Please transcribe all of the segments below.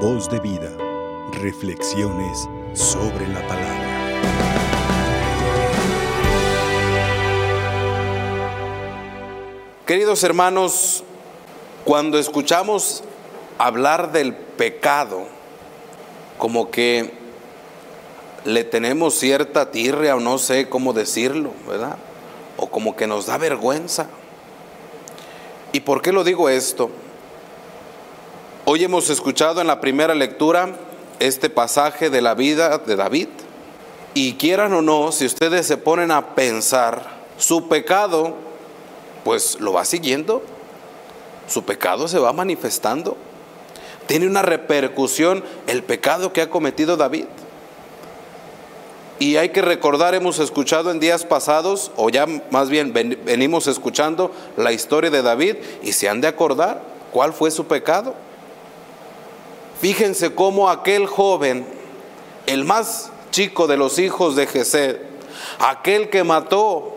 Voz de vida. Reflexiones sobre la palabra. Queridos hermanos, cuando escuchamos hablar del pecado, como que le tenemos cierta tirria o no sé cómo decirlo, ¿verdad? O como que nos da vergüenza. ¿Y por qué lo digo esto? Hoy hemos escuchado en la primera lectura este pasaje de la vida de David. Y quieran o no, si ustedes se ponen a pensar, su pecado, pues lo va siguiendo. Su pecado se va manifestando. Tiene una repercusión el pecado que ha cometido David. Y hay que recordar, hemos escuchado en días pasados, o ya más bien venimos escuchando la historia de David, y se han de acordar cuál fue su pecado. Fíjense cómo aquel joven, el más chico de los hijos de Jesé, aquel que mató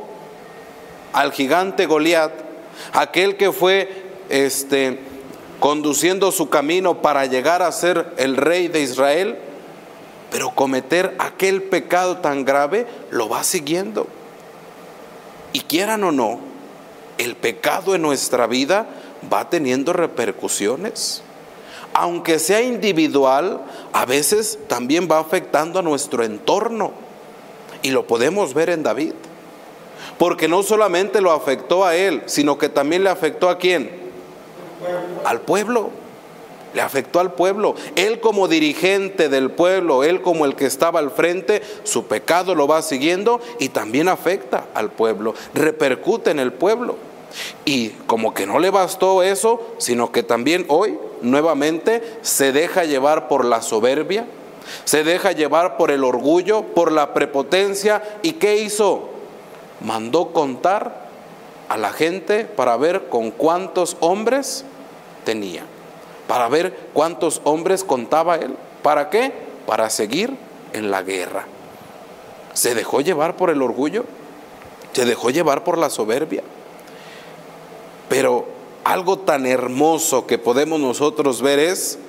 al gigante Goliat, aquel que fue este conduciendo su camino para llegar a ser el rey de Israel, pero cometer aquel pecado tan grave lo va siguiendo. Y quieran o no, el pecado en nuestra vida va teniendo repercusiones. Aunque sea individual, a veces también va afectando a nuestro entorno. Y lo podemos ver en David. Porque no solamente lo afectó a él, sino que también le afectó a quién? Al pueblo le afectó al pueblo. Él como dirigente del pueblo, él como el que estaba al frente, su pecado lo va siguiendo y también afecta al pueblo, repercute en el pueblo. Y como que no le bastó eso, sino que también hoy nuevamente se deja llevar por la soberbia, se deja llevar por el orgullo, por la prepotencia. ¿Y qué hizo? Mandó contar a la gente para ver con cuántos hombres tenía para ver cuántos hombres contaba él. ¿Para qué? Para seguir en la guerra. Se dejó llevar por el orgullo, se dejó llevar por la soberbia. Pero algo tan hermoso que podemos nosotros ver es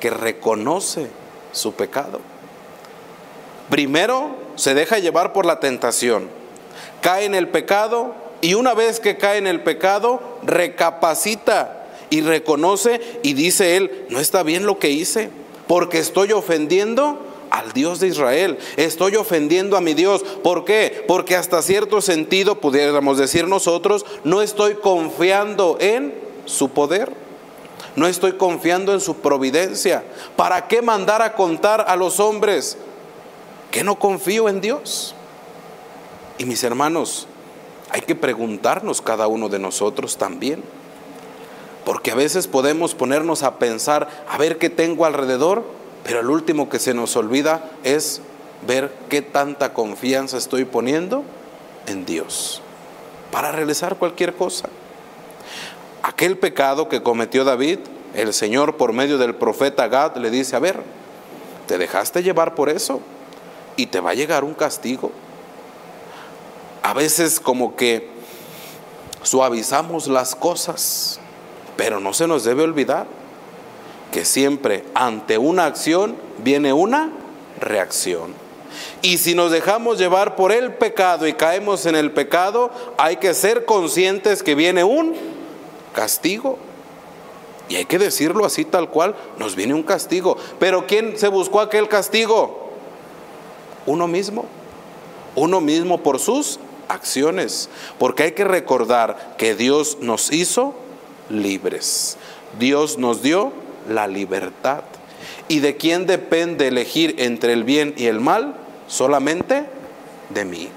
que reconoce su pecado. Primero se deja llevar por la tentación, cae en el pecado y una vez que cae en el pecado recapacita y reconoce y dice él, no está bien lo que hice, porque estoy ofendiendo al Dios de Israel, estoy ofendiendo a mi Dios. ¿Por qué? Porque hasta cierto sentido, pudiéramos decir nosotros, no estoy confiando en su poder. No estoy confiando en su providencia. ¿Para qué mandar a contar a los hombres que no confío en Dios? Y mis hermanos, hay que preguntarnos cada uno de nosotros también. Porque a veces podemos ponernos a pensar, a ver qué tengo alrededor, pero el último que se nos olvida es ver qué tanta confianza estoy poniendo en Dios para realizar cualquier cosa. Aquel pecado que cometió David, el Señor por medio del profeta Gad le dice, a ver, te dejaste llevar por eso y te va a llegar un castigo. A veces como que suavizamos las cosas pero no se nos debe olvidar que siempre ante una acción viene una reacción. Y si nos dejamos llevar por el pecado y caemos en el pecado, hay que ser conscientes que viene un castigo. Y hay que decirlo así tal cual, nos viene un castigo. Pero ¿quién se buscó aquel castigo? Uno mismo. Uno mismo por sus acciones. Porque hay que recordar que Dios nos hizo libres. Dios nos dio la libertad. ¿Y de quién depende elegir entre el bien y el mal? Solamente de mí.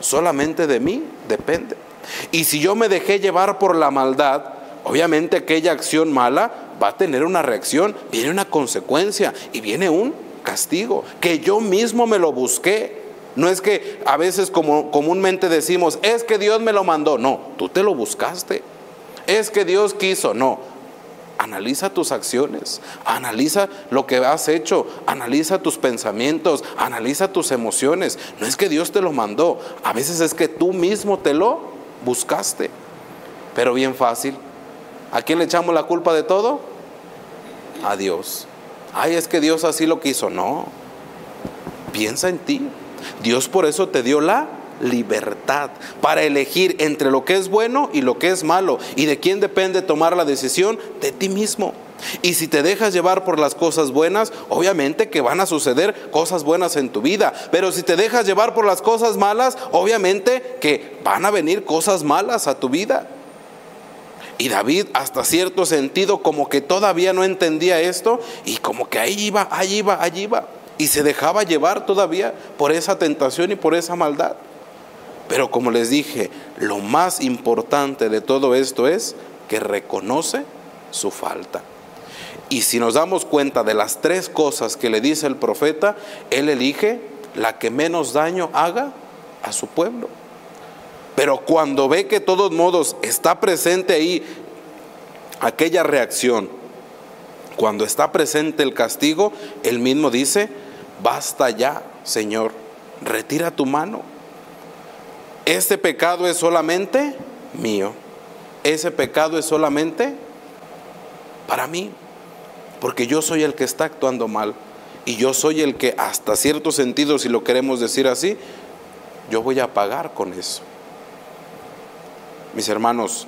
Solamente de mí depende. Y si yo me dejé llevar por la maldad, obviamente aquella acción mala va a tener una reacción, viene una consecuencia y viene un castigo, que yo mismo me lo busqué. No es que a veces como comúnmente decimos, es que Dios me lo mandó. No, tú te lo buscaste es que Dios quiso. No, analiza tus acciones, analiza lo que has hecho, analiza tus pensamientos, analiza tus emociones. No es que Dios te lo mandó, a veces es que tú mismo te lo buscaste. Pero bien fácil. ¿A quién le echamos la culpa de todo? A Dios. ay, es que Dios así lo quiso. No, piensa en ti. Dios por eso te dio la libertad para elegir entre lo que es bueno y lo que es malo. ¿Y de quién depende tomar la decisión? De ti mismo. Y si te dejas llevar por las cosas buenas, obviamente que van a suceder cosas buenas en tu vida. Pero si te dejas llevar por las cosas malas, obviamente que van a venir cosas malas a tu vida. Y David hasta cierto sentido como que todavía no entendía esto y como que ahí iba, ahí iba, allí iba. Y se dejaba llevar todavía por esa tentación y por esa maldad. Pero como les dije, lo más importante de todo esto es que reconoce su falta. Y si nos damos cuenta de las tres cosas que le dice el profeta, él elige la que menos daño haga a su pueblo. Pero cuando ve que de todos modos está presente ahí aquella reacción, cuando está presente el castigo, él mismo dice, basta ya, Señor, retira tu mano. Este pecado es solamente mío. Ese pecado es solamente para mí. Porque yo soy el que está actuando mal. Y yo soy el que hasta cierto sentido, si lo queremos decir así, yo voy a pagar con eso. Mis hermanos,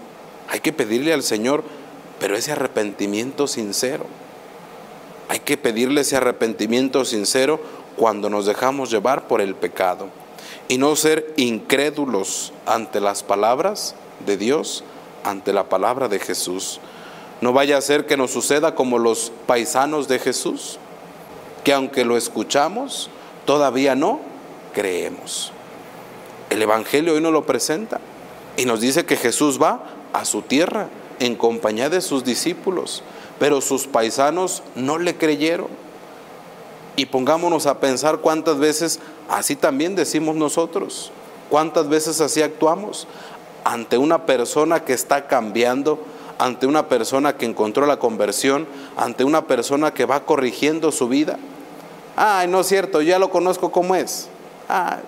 hay que pedirle al Señor, pero ese arrepentimiento sincero. Hay que pedirle ese arrepentimiento sincero cuando nos dejamos llevar por el pecado y no ser incrédulos ante las palabras de Dios, ante la palabra de Jesús. No vaya a ser que nos suceda como los paisanos de Jesús, que aunque lo escuchamos, todavía no creemos. El Evangelio hoy nos lo presenta. Y nos dice que Jesús va a su tierra en compañía de sus discípulos, pero sus paisanos no le creyeron. Y pongámonos a pensar cuántas veces así también decimos nosotros, cuántas veces así actuamos ante una persona que está cambiando, ante una persona que encontró la conversión, ante una persona que va corrigiendo su vida. Ay, no es cierto, ya lo conozco como es. Ah,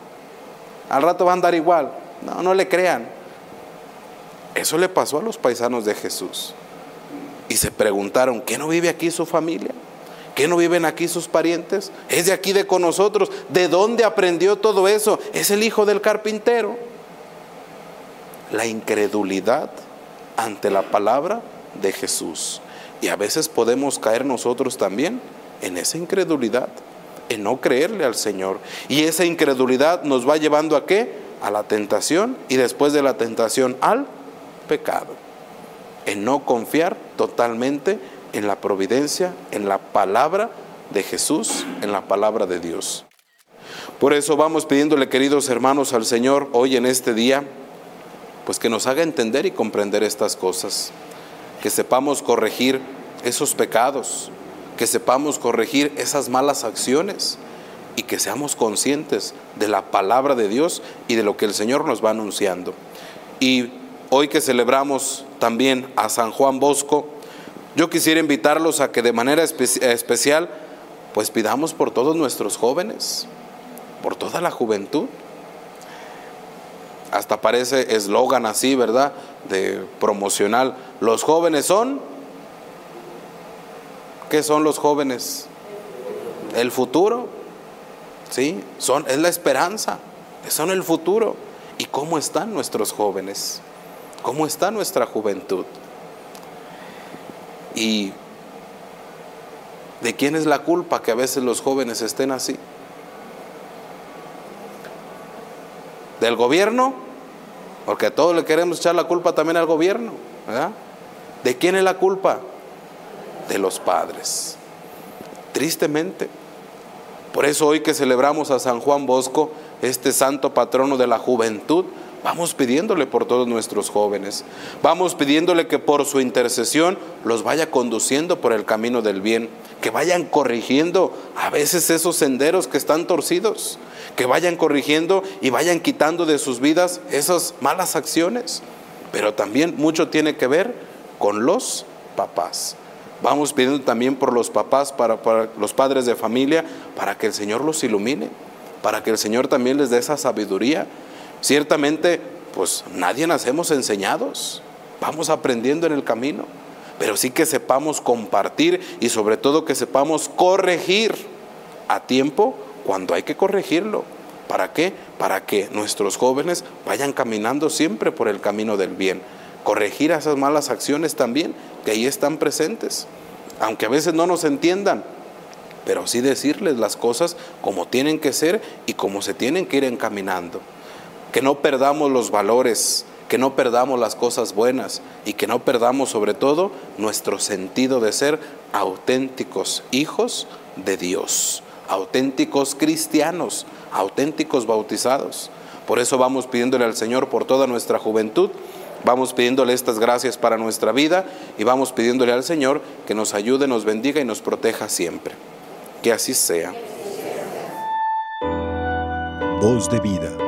al rato va a andar igual. No, no le crean. Eso le pasó a los paisanos de Jesús. Y se preguntaron, ¿qué no vive aquí su familia? ¿Qué no viven aquí sus parientes? Es de aquí de con nosotros. ¿De dónde aprendió todo eso? Es el hijo del carpintero. La incredulidad ante la palabra de Jesús. Y a veces podemos caer nosotros también en esa incredulidad, en no creerle al Señor. Y esa incredulidad nos va llevando a qué? A la tentación y después de la tentación al pecado, en no confiar totalmente en la providencia, en la palabra de Jesús, en la palabra de Dios. Por eso vamos pidiéndole, queridos hermanos, al Señor hoy en este día, pues que nos haga entender y comprender estas cosas, que sepamos corregir esos pecados, que sepamos corregir esas malas acciones y que seamos conscientes de la palabra de Dios y de lo que el Señor nos va anunciando. Y hoy que celebramos también a San Juan Bosco, yo quisiera invitarlos a que de manera especial, pues pidamos por todos nuestros jóvenes, por toda la juventud. Hasta parece eslogan así, ¿verdad? De promocional. Los jóvenes son... ¿Qué son los jóvenes? El futuro. ¿Sí? Son, es la esperanza. Son el futuro. ¿Y cómo están nuestros jóvenes? ¿Cómo está nuestra juventud? ¿Y de quién es la culpa que a veces los jóvenes estén así? ¿Del gobierno? Porque a todos le queremos echar la culpa también al gobierno. ¿De quién es la culpa? De los padres. Tristemente. Por eso hoy que celebramos a San Juan Bosco, este santo patrono de la juventud, Vamos pidiéndole por todos nuestros jóvenes. Vamos pidiéndole que por su intercesión los vaya conduciendo por el camino del bien. Que vayan corrigiendo a veces esos senderos que están torcidos. Que vayan corrigiendo y vayan quitando de sus vidas esas malas acciones. Pero también mucho tiene que ver con los papás. Vamos pidiendo también por los papás, para, para los padres de familia, para que el Señor los ilumine. Para que el Señor también les dé esa sabiduría Ciertamente, pues nadie nacemos enseñados, vamos aprendiendo en el camino, pero sí que sepamos compartir y sobre todo que sepamos corregir a tiempo cuando hay que corregirlo. ¿Para qué? Para que nuestros jóvenes vayan caminando siempre por el camino del bien. Corregir esas malas acciones también, que ahí están presentes. Aunque a veces no nos entiendan, pero sí decirles las cosas como tienen que ser y como se tienen que ir encaminando. Que no perdamos los valores, que no perdamos las cosas buenas y que no perdamos sobre todo nuestro sentido de ser auténticos hijos de Dios, auténticos cristianos, auténticos bautizados. Por eso vamos pidiéndole al Señor por toda nuestra juventud, vamos pidiéndole estas gracias para nuestra vida y vamos pidiéndole al Señor que nos ayude, nos bendiga y nos proteja siempre. Que así sea. Voz de vida.